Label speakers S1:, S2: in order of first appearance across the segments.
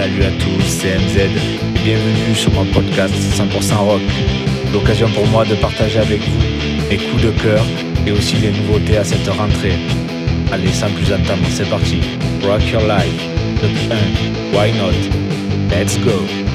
S1: Salut à tous, c'est MZ. Bienvenue sur mon podcast 100% rock. L'occasion pour moi de partager avec vous mes coups de cœur et aussi les nouveautés à cette rentrée. Allez, sans plus attendre, c'est parti. Rock your life. Le 1. Why not? Let's go.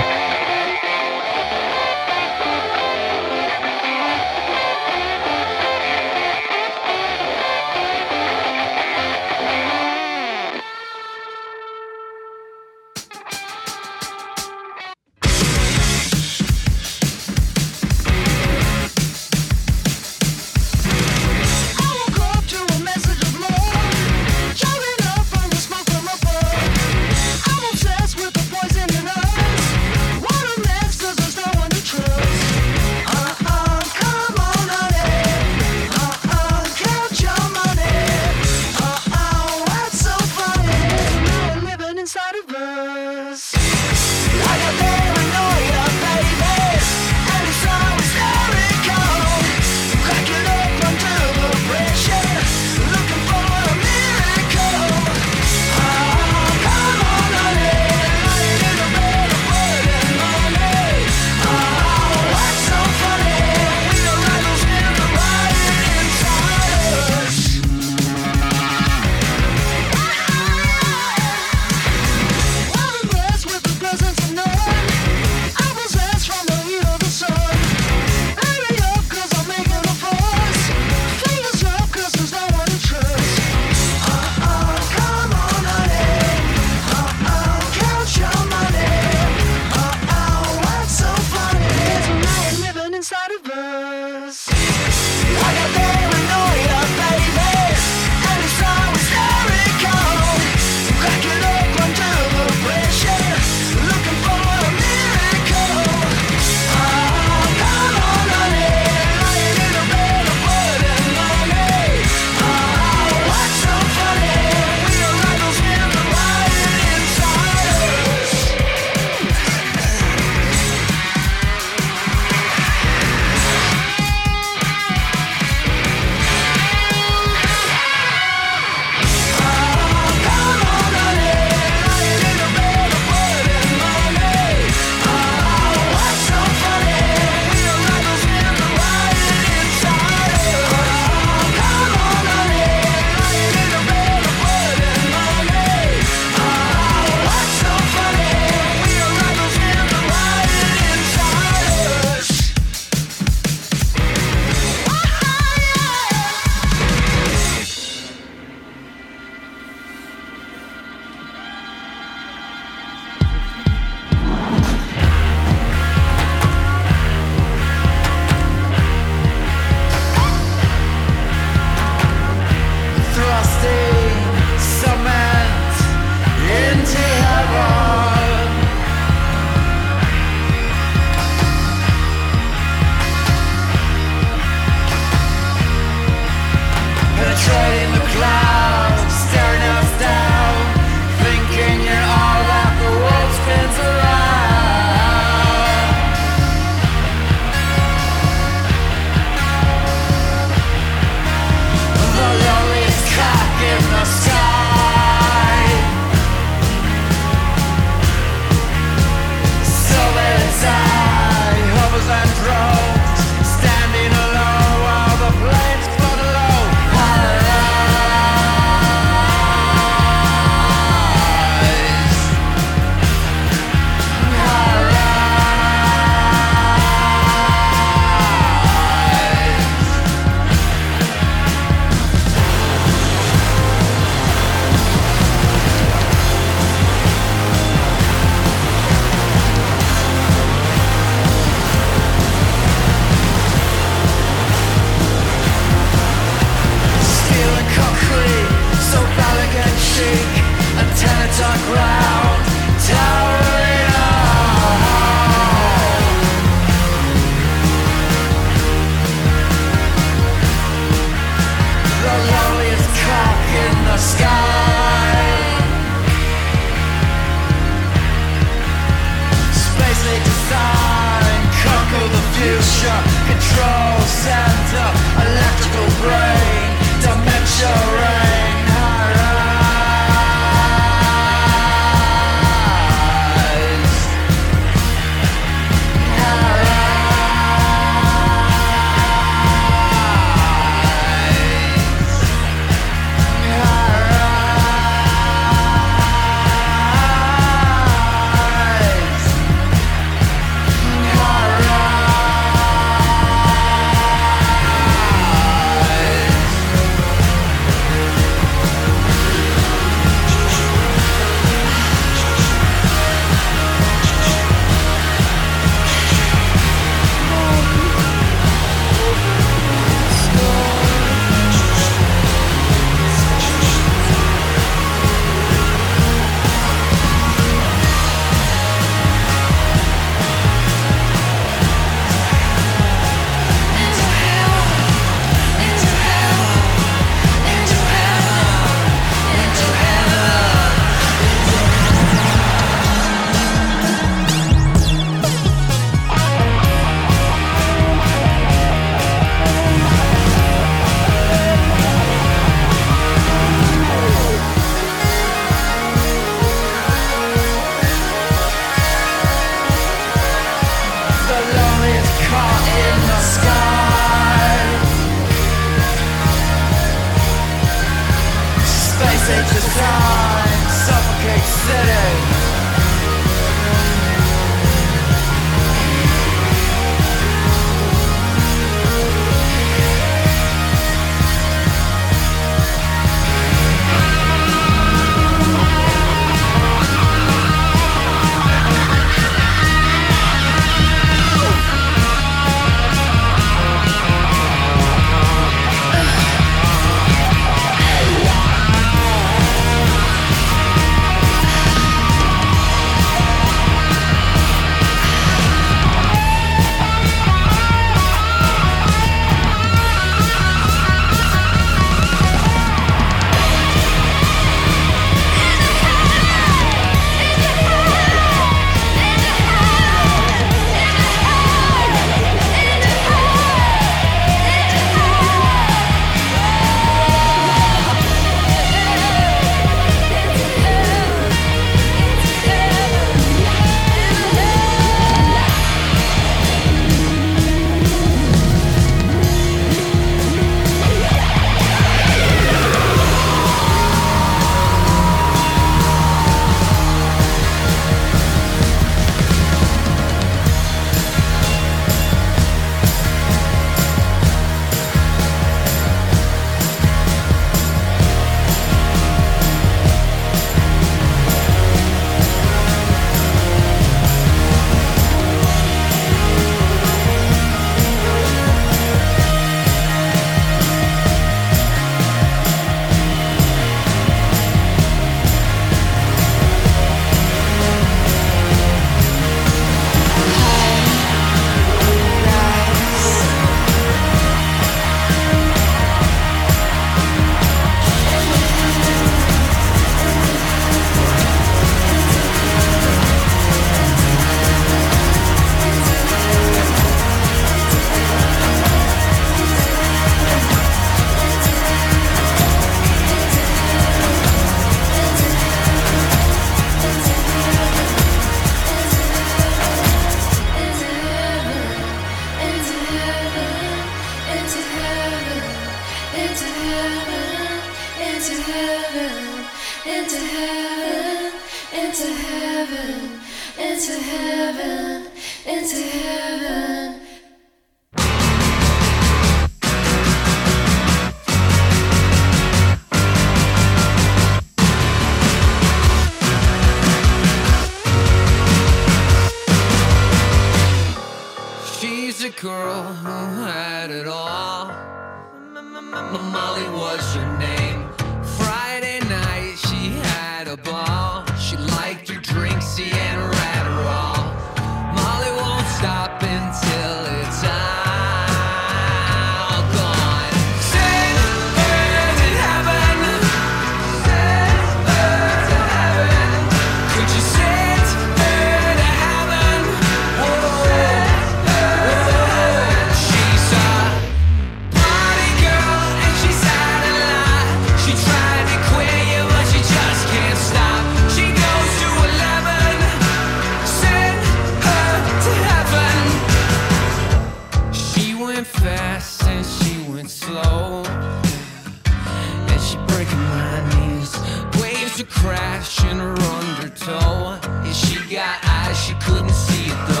S2: Waves are crashing her undertow. If she got eyes, she couldn't see it though.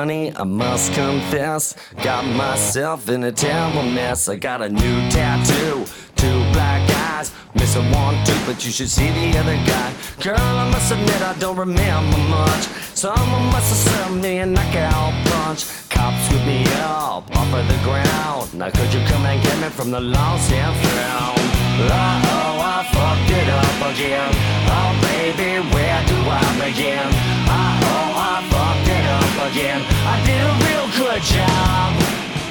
S3: Honey, I must confess, got myself in a terrible mess. I got a new tattoo, two black eyes, missing one tooth, but you should see the other guy. Girl, I must admit I don't remember much. Someone must have sent me a knockout punch. Cops scooped me up off of the ground. Now could you come and get me from the lost and found? Uh oh, I fucked it up again. Oh baby, where do I begin? Uh oh, I fucked again. I did a real good job.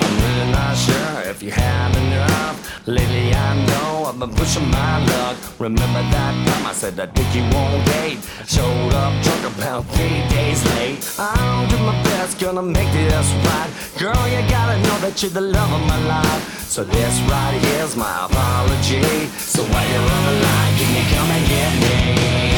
S3: I'm really not sure if you had enough. Lately I know I've been pushing my luck. Remember that time I said I'd you won't date. Showed up drunk about three days late. I'll do my best, gonna make this right. Girl, you gotta know that you're the love of my life. So this right here's my apology. So while you're on the line, can you come and get me?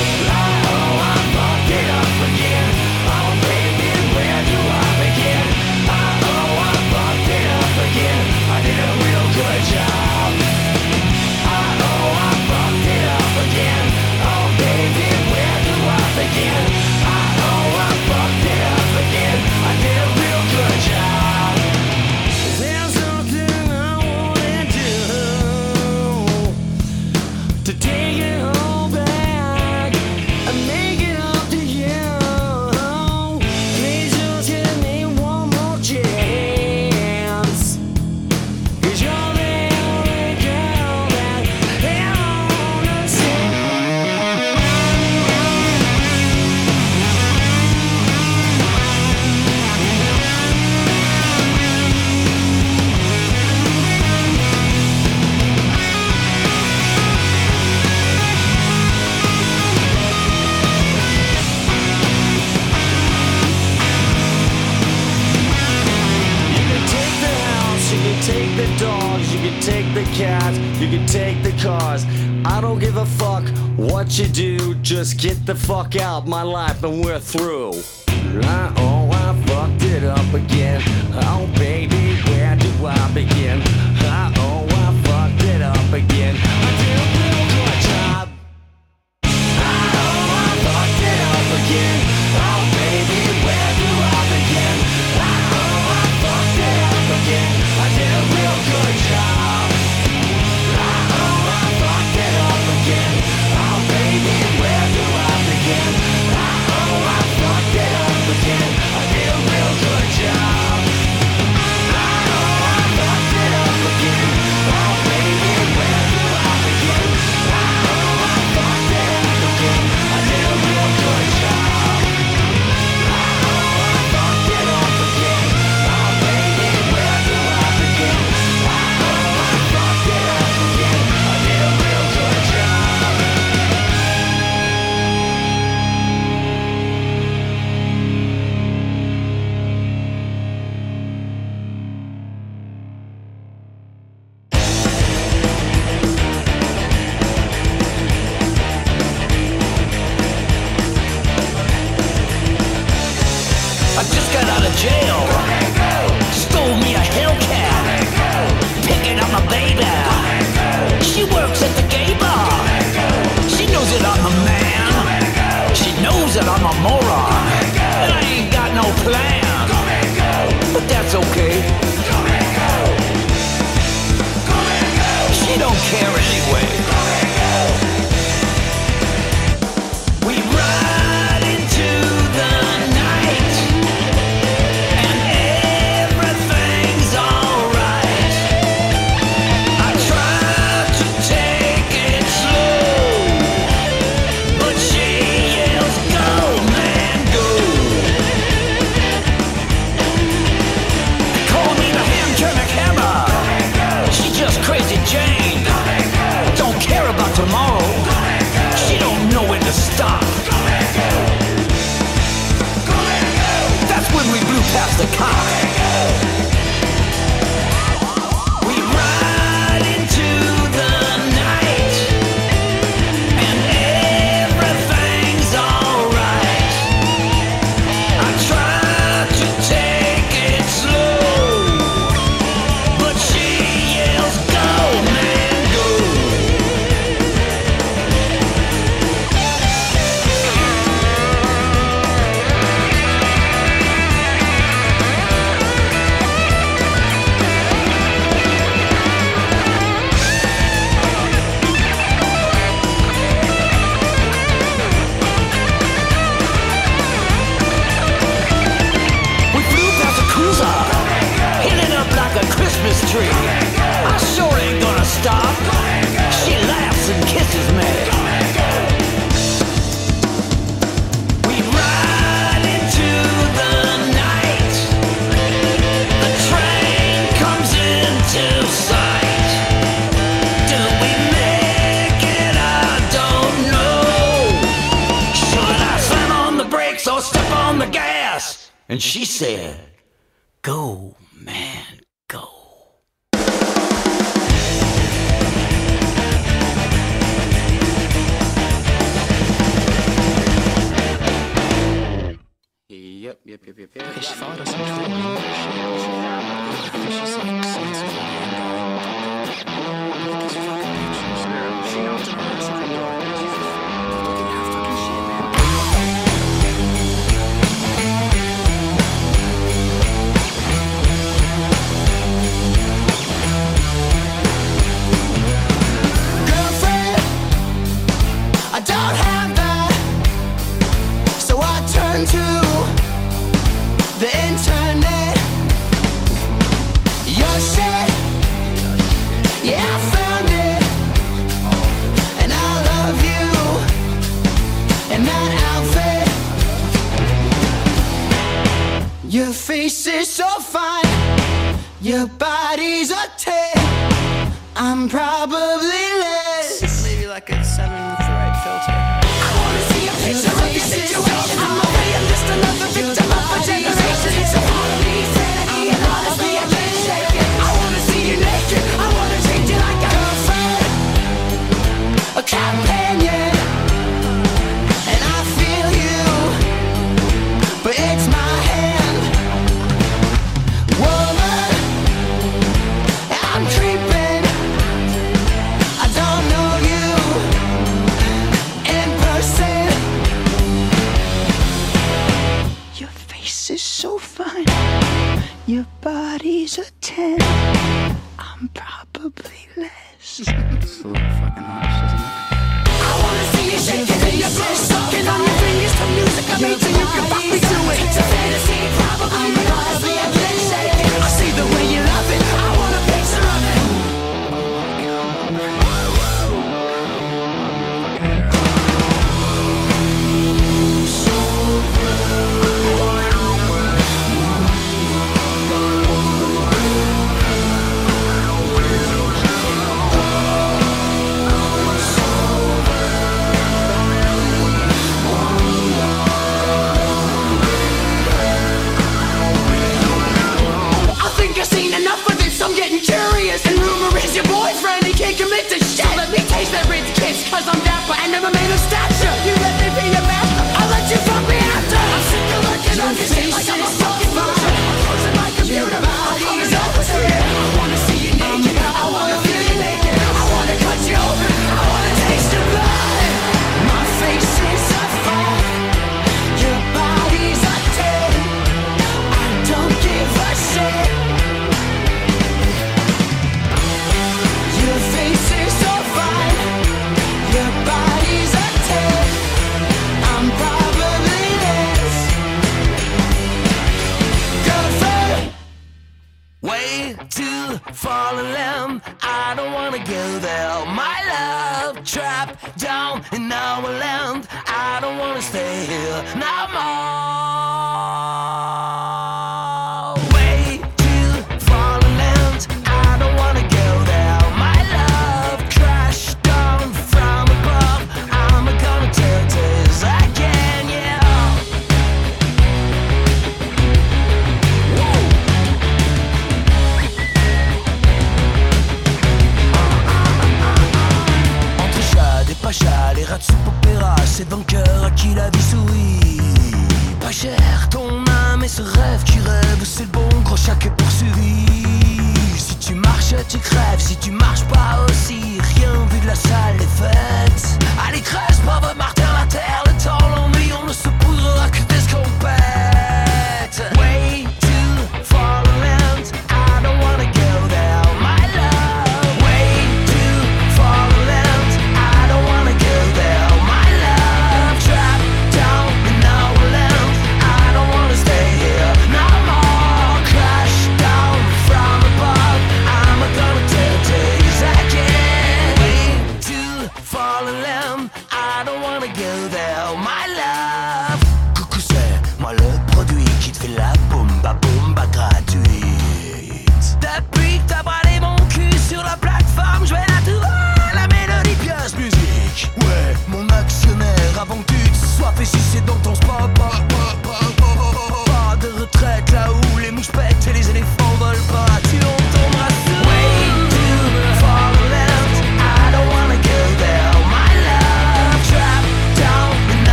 S2: We're through.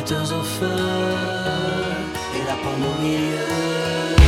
S2: Au feu et la pomme au milieu.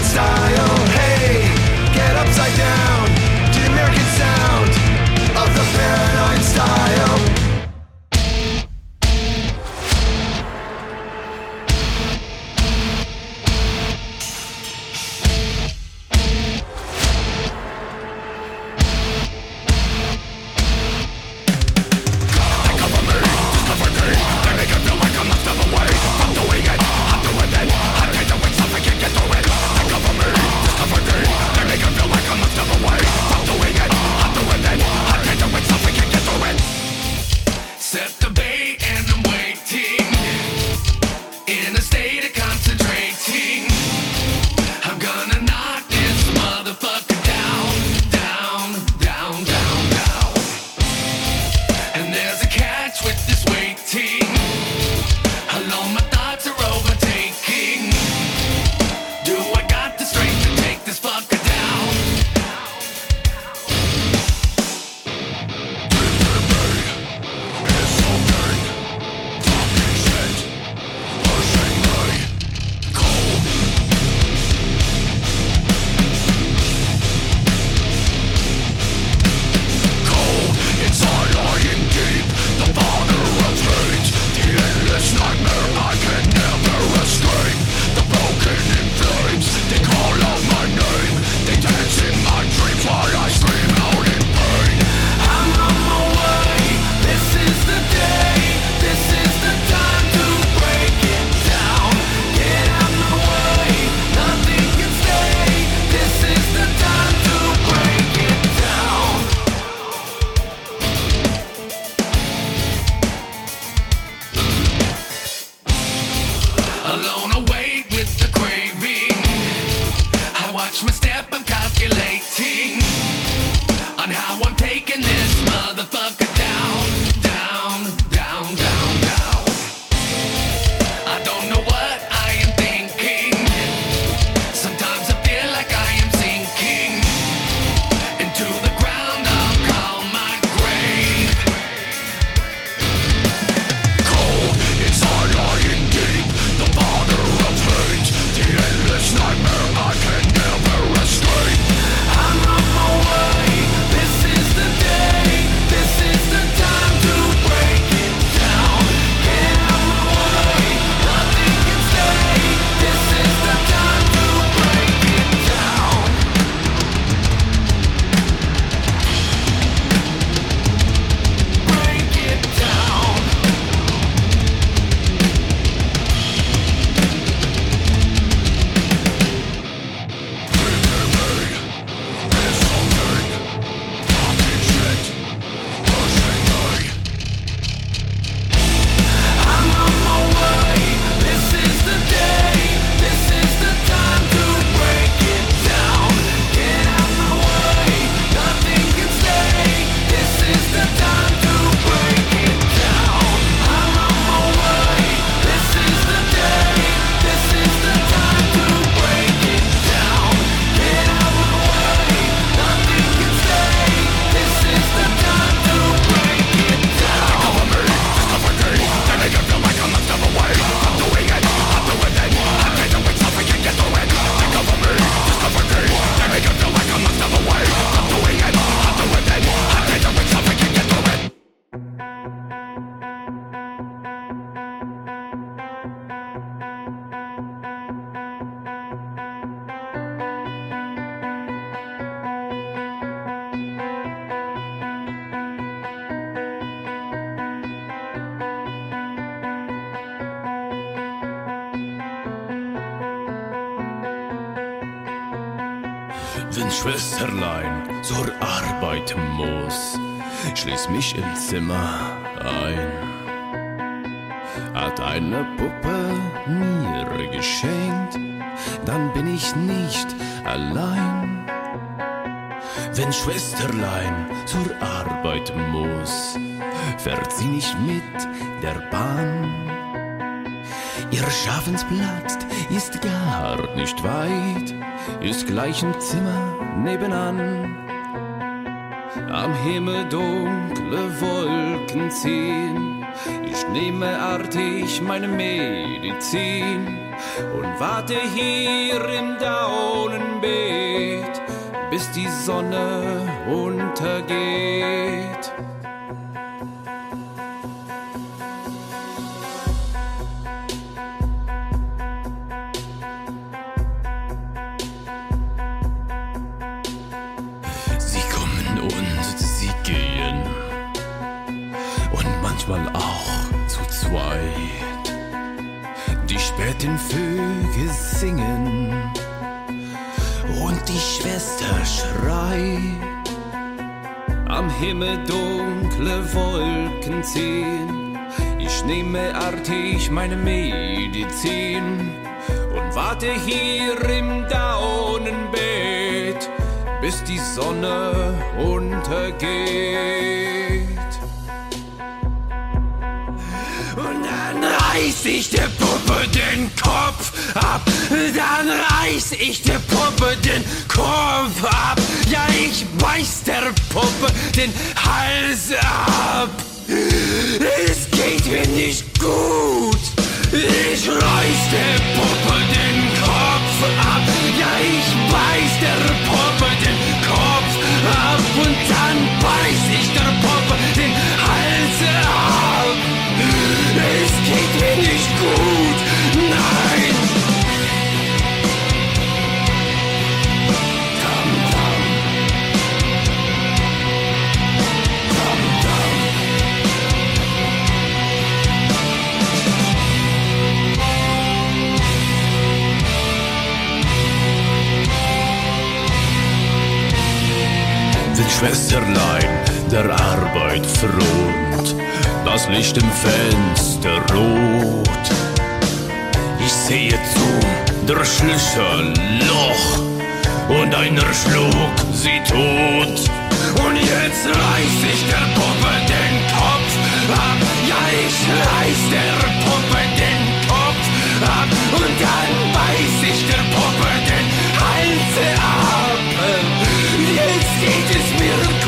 S4: American style. Hey, get upside down to the American sound of the paranoid style.
S2: Zimmer ein. Hat eine Puppe mir geschenkt, dann bin ich nicht allein. Wenn Schwesterlein zur Arbeit muss, fährt sie nicht mit der Bahn. Ihr Schaffensplatz ist gar nicht weit, ist gleich im Zimmer nebenan. Am Himmel dunkle Wolken ziehen, ich nehme artig meine Medizin und warte hier im Daunenbeet, bis die Sonne untergeht. Späten Vögel singen. Und die Schwester schreit. Am Himmel dunkle Wolken ziehen. Ich nehme artig meine Medizin und warte hier im Daunenbeet, bis die Sonne untergeht.
S5: Reiß ich der Puppe den Kopf ab. Dann reiß ich der Puppe den Kopf ab. Ja, ich beiß der Puppe den Hals ab. Es geht mir nicht gut. Ich reiß der Puppe den Kopf ab. Ja, ich beiß der Puppe den Kopf ab. Und dann beiß ich der Puppe den Hals ab. Es geht mir nicht gut. Nein.
S2: Wenn Schwesterlein der Arbeit front, das Licht im Fenster rot. Ich sehe zu, der Schlüssel Loch und einer schlug sie tot. Und jetzt reiß ich der Puppe den Kopf ab, ja ich reiß der Puppe den Kopf ab und dann weiß ich der Puppe den Hals ab. Jetzt geht es mir gut.